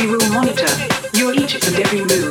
We will monitor your each and every move,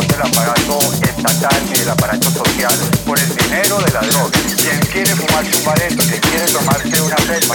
del aparato estatal y del aparato social por el dinero de la droga. Quien quiere fumarse un bareto, quien quiere tomarse una pepa.